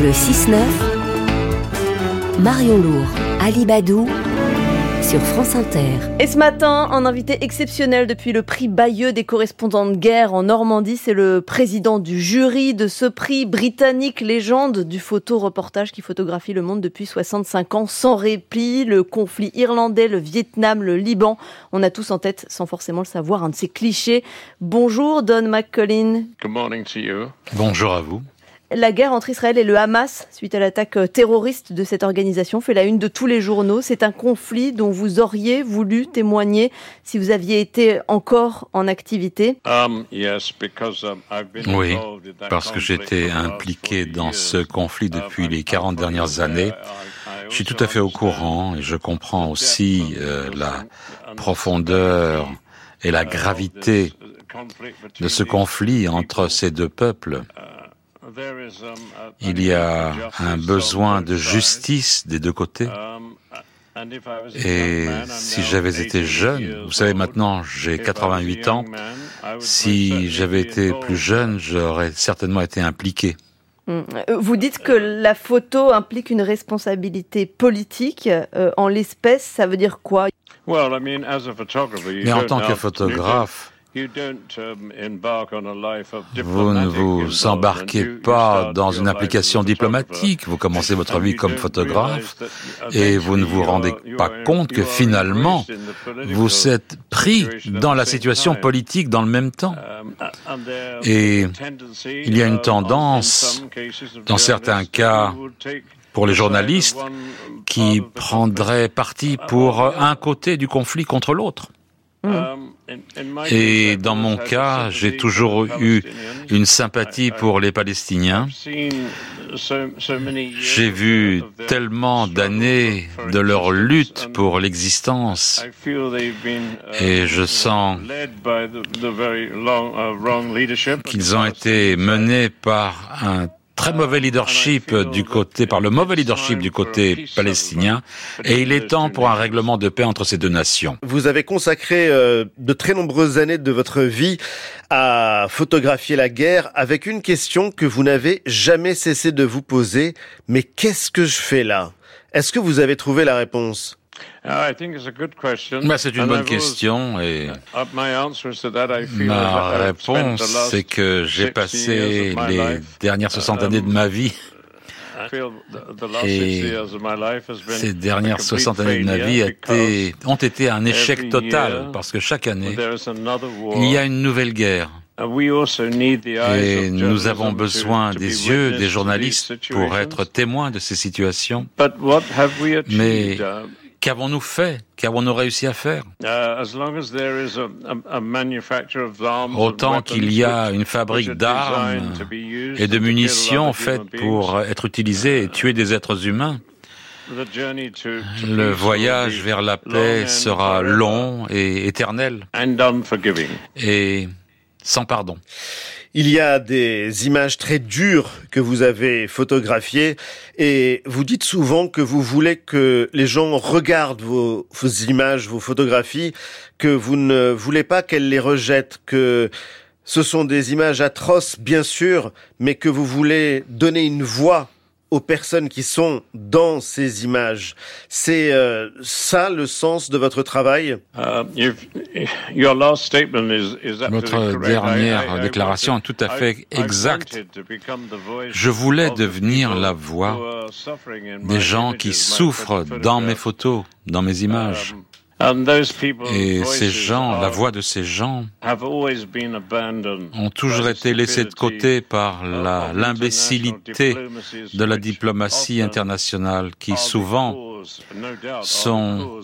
Le 6-9, Marion Lourd, Ali Badou, sur France Inter. Et ce matin, un invité exceptionnel depuis le prix Bayeux des correspondants de guerre en Normandie, c'est le président du jury de ce prix britannique légende du photo-reportage qui photographie le monde depuis 65 ans sans répit, le conflit irlandais, le Vietnam, le Liban. On a tous en tête, sans forcément le savoir, un de ces clichés. Bonjour Don McCollin. Good morning to you. Bonjour à vous. La guerre entre Israël et le Hamas, suite à l'attaque terroriste de cette organisation, fait la une de tous les journaux. C'est un conflit dont vous auriez voulu témoigner si vous aviez été encore en activité. Um, um, Oui, parce que j'étais impliqué 40 dans ce conflit depuis Um, les 40 dernières années. Je suis tout à fait au courant et je comprends aussi euh, la profondeur et la gravité de ce conflit entre ces deux peuples. Il y a un besoin de justice des deux côtés. Et si j'avais été jeune, vous savez maintenant j'ai 88 ans, si j'avais été plus jeune, j'aurais certainement été impliqué. Euh, Vous dites que la photo implique une responsabilité politique. Euh, en l'espèce, ça veut dire quoi? Mais en tant que photographe, vous ne vous embarquez pas dans une application diplomatique. Vous commencez votre vie comme photographe et vous ne vous rendez pas compte que finalement, vous êtes pris dans la situation politique dans le même temps. Et il y a une tendance, dans certains cas, pour les journalistes, qui prendraient parti pour un côté du conflit contre l'autre. Et dans mon cas, j'ai toujours eu une sympathie pour les Palestiniens. J'ai vu tellement d'années de leur lutte pour l'existence et je sens qu'ils ont été menés par un très mauvais leadership du côté, par le mauvais leadership du côté palestinien, et il est temps pour un règlement de paix entre ces deux nations. Vous avez consacré euh, de très nombreuses années de votre vie à photographier la guerre avec une question que vous n'avez jamais cessé de vous poser. Mais qu'est-ce que je fais là? Est-ce que vous avez trouvé la réponse? Bah, c'est une bonne question et ma réponse, c'est que j'ai passé les dernières 60 années de ma vie et ces dernières 60 années de ma vie ont été un échec total parce que chaque année, il y a une nouvelle guerre. Et nous avons besoin des yeux des journalistes pour être témoins de ces situations. Mais qu'avons-nous fait? Qu'avons-nous réussi à faire? Autant qu'il y a une fabrique d'armes et de munitions faites pour être utilisées et tuer des êtres humains, le voyage vers la paix sera long et éternel. Et sans pardon. Il y a des images très dures que vous avez photographiées et vous dites souvent que vous voulez que les gens regardent vos, images, vos photographies, que vous ne voulez pas qu'elles les rejettent, que ce sont des images atroces bien sûr, mais que vous voulez donner une voix aux personnes qui sont dans ces images. C'est euh, ça le sens de votre travail? Votre dernière déclaration est tout à fait exacte. Je voulais devenir la voix des gens qui souffrent dans mes photos, dans mes images. Et ces gens, la voix de ces gens, ont toujours été laissés de côté par l'imbécilité de la diplomatie internationale qui souvent sont,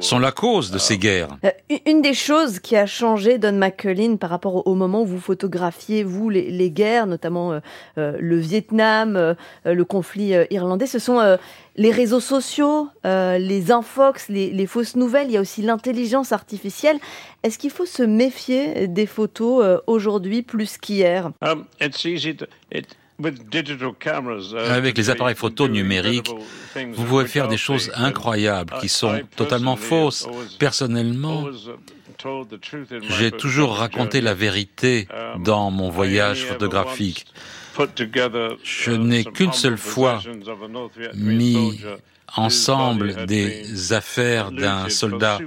sont la cause de ces guerres. Euh, Une des choses qui a changé, Don McCullin, par rapport au- moment où vous photographiez, vous, les, les guerres, notamment euh, euh, le Vietnam, euh, le conflit irlandais, ce sont euh, les réseaux sociaux, euh, les infox, les, les fausses nouvelles, il y a aussi l'intelligence artificielle. Est-ce qu'il faut se méfier des photos euh, aujourd'hui plus qu'hier? Avec les appareils photo numériques, vous pouvez faire des choses incroyables qui sont totalement fausses. Personnellement, j'ai toujours raconté la vérité dans mon voyage photographique. Je n'ai qu'une seule fois mis ensemble des affaires d'un soldat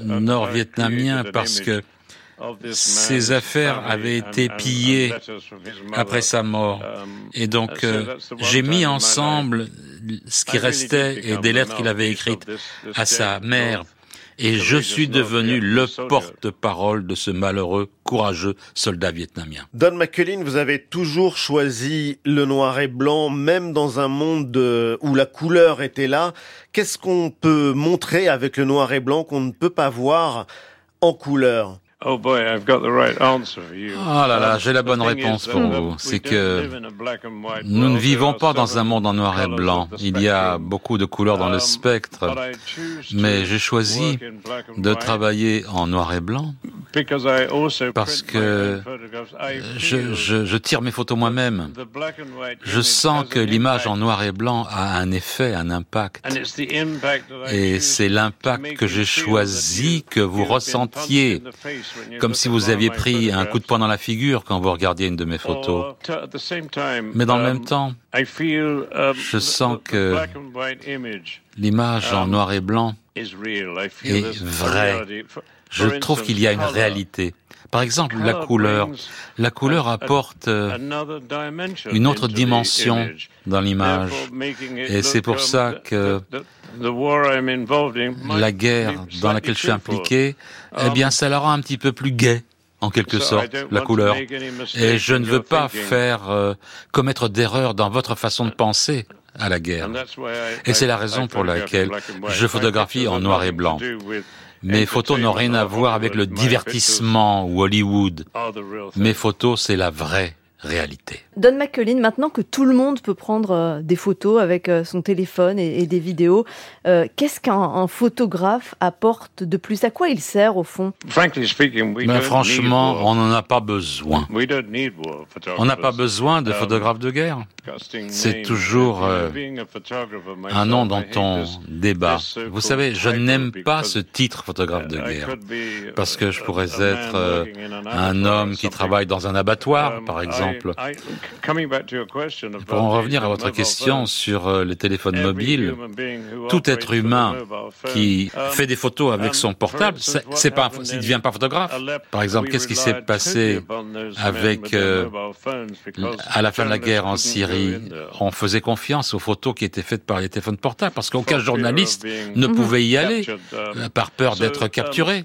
nord-vietnamien parce que ces affaires avaient été pillées après sa mort. Et donc, euh, j'ai mis ensemble ce qui restait et des lettres qu'il avait écrites à sa mère. Et je suis devenu le porte-parole de ce malheureux, courageux soldat vietnamien. Don McCullin, vous avez toujours choisi le noir et blanc, même dans un monde où la couleur était là. Qu'est-ce qu'on peut montrer avec le noir et blanc qu'on ne peut pas voir en couleur? Oh boy, I've got the right answer for you. Oh là là, j'ai la bonne réponse pour vous. C'est que nous ne vivons pas dans un monde en noir et blanc. Il y a beaucoup de couleurs dans le spectre. Mais j'ai choisi de travailler en noir et blanc parce que je, je, je tire mes photos moi-même. Je sens que l'image en noir et blanc a un effet, un impact. Et c'est l'impact que j'ai choisi que vous ressentiez comme si vous aviez pris un coup de poing dans la figure quand vous regardiez une de mes photos. Mais dans le même temps, je sens que l'image en noir et blanc est vraie. Je trouve qu'il y a une réalité. Par exemple, la couleur. La couleur apporte euh, une autre dimension dans l'image. Et c'est pour ça que la guerre dans laquelle je suis impliqué, eh bien, ça la rend un petit peu plus gai en quelque sorte, la couleur. Et je ne veux pas faire euh, commettre d'erreurs dans votre façon de penser à la guerre. Et c'est la raison pour laquelle je photographie en noir et blanc. Mes photos n'ont rien à voir avec le divertissement ou Hollywood. Mes photos, c'est la vraie réalité. Don McCullin, maintenant que tout le monde peut prendre euh, des photos avec euh, son téléphone et, des vidéos, euh, qu'est-ce qu'un photographe apporte de plus? À quoi il sert au fond? Ben, Franchement, on n'en a pas besoin. On n'a pas besoin de um, photographes de guerre. C'est toujours un nom dont on débat. Vous savez, je n'aime pas ce titre photographe de guerre parce que je pourrais être un homme qui travaille dans un abattoir, um, par exemple pour en revenir à votre question sur euh, les téléphones mobiles, tout être humain qui um, fait des photos avec son portable, c'est pas, il ne devient pas photographe. Par exemple, qu'est-ce qui s'est passé avec euh, à la fin de la guerre en Syrie On faisait confiance aux photos qui étaient faites par les téléphones portables parce qu'aucun journaliste ne pouvait y aller um, par peur d'être um, capturé.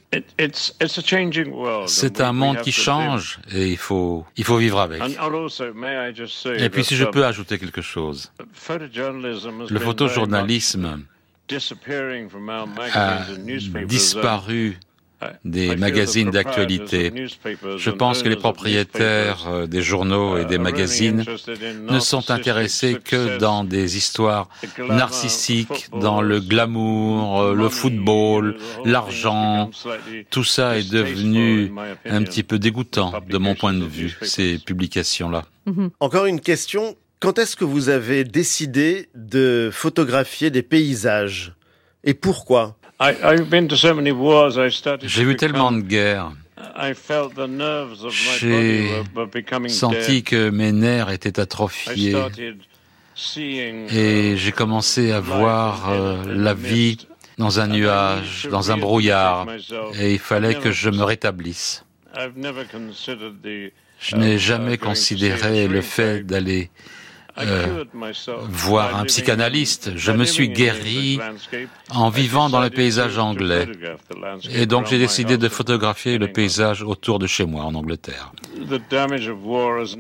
C'est un monde qui change et il faut il faut vivre avec. Et puis si je peux ajouter quelque chose, le photojournalisme a disparu des magazines d'actualité. Je pense que les propriétaires euh, des journaux et des magazines ne sont intéressés que dans des histoires narcissiques, dans le glamour, euh, le football, l'argent. Tout ça est devenu un petit peu dégoûtant de mon point de vue, ces publications-là. Mhm. Encore une question. Quand est-ce que vous avez décidé de photographier des paysages? Et pourquoi? J'ai vu tellement de guerres. J'ai senti que mes nerfs étaient atrophiés. Et j'ai commencé à voir euh, la vie dans un nuage, dans un brouillard, et il fallait que je me rétablisse. Je n'ai jamais considéré le fait d'aller euh, voir un psychanalyste. Je me suis guéri en vivant dans le paysage anglais. Et donc j'ai décidé de photographier le paysage autour de chez moi en Angleterre.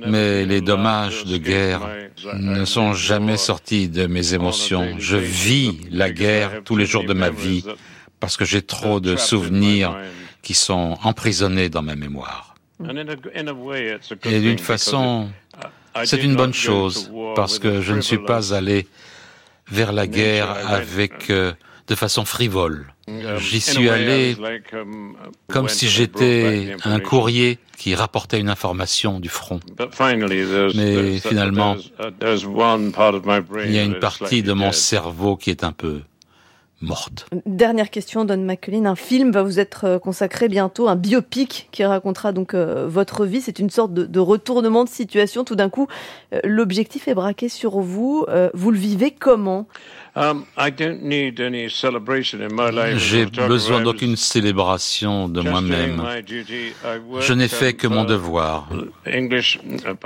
Mais les dommages de guerre ne sont jamais sortis de mes émotions. Je vis la guerre tous les jours de ma vie parce que j'ai trop de souvenirs qui sont emprisonnés dans ma mémoire. Et d'une façon, c'est une bonne chose parce que je ne suis pas allé vers la guerre avec euh, de façon frivole. J'y suis allé comme si j'étais un courrier qui rapportait une information du front. Mais finalement, il y a une partie de mon cerveau qui est un peu Dernière question, Don McCullin. Un film va vous être euh, consacré bientôt, un biopic qui racontera donc euh, votre vie. C'est une sorte de, retournement de situation. Tout d'un coup, euh, l'objectif est braqué sur vous. vous le vivez comment? J'ai besoin d'aucune célébration de moi-même. Je n'ai fait que mon devoir. Uh,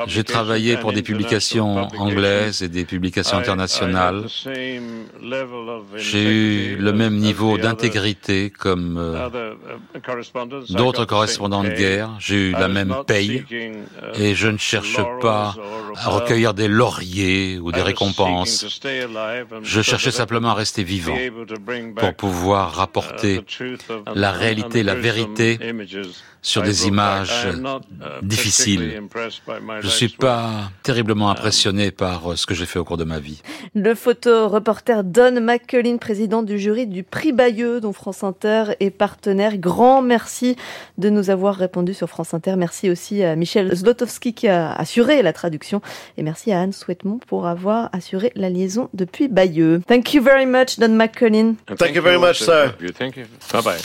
J'ai travaillé pour des publications anglaises et des publications internationales. J'ai eu le même niveau d'intégrité comme euh, uh, d'autres correspondants de guerre. J'ai eu la même paye uh, et je ne cherche pas à recueillir des lauriers ou des récompenses. Je cherche cherchais simplement à rester vivant pour pouvoir rapporter la réalité, la vérité sur des images difficiles. Je ne suis pas terriblement impressionné par ce que j'ai fait au cours de ma vie. Le photo-reporter Don McCullin, président du jury du prix Bayeux, dont France Inter est partenaire. Grand merci de nous avoir répondu sur France Inter. Merci aussi à Michel Zlotowski qui a assuré la traduction. Et merci à Anne Souhaitemont pour avoir assuré la liaison depuis Bayeux. Thank you very much, Don McCullin. Thank you very much, sir. Thank you. Bye bye.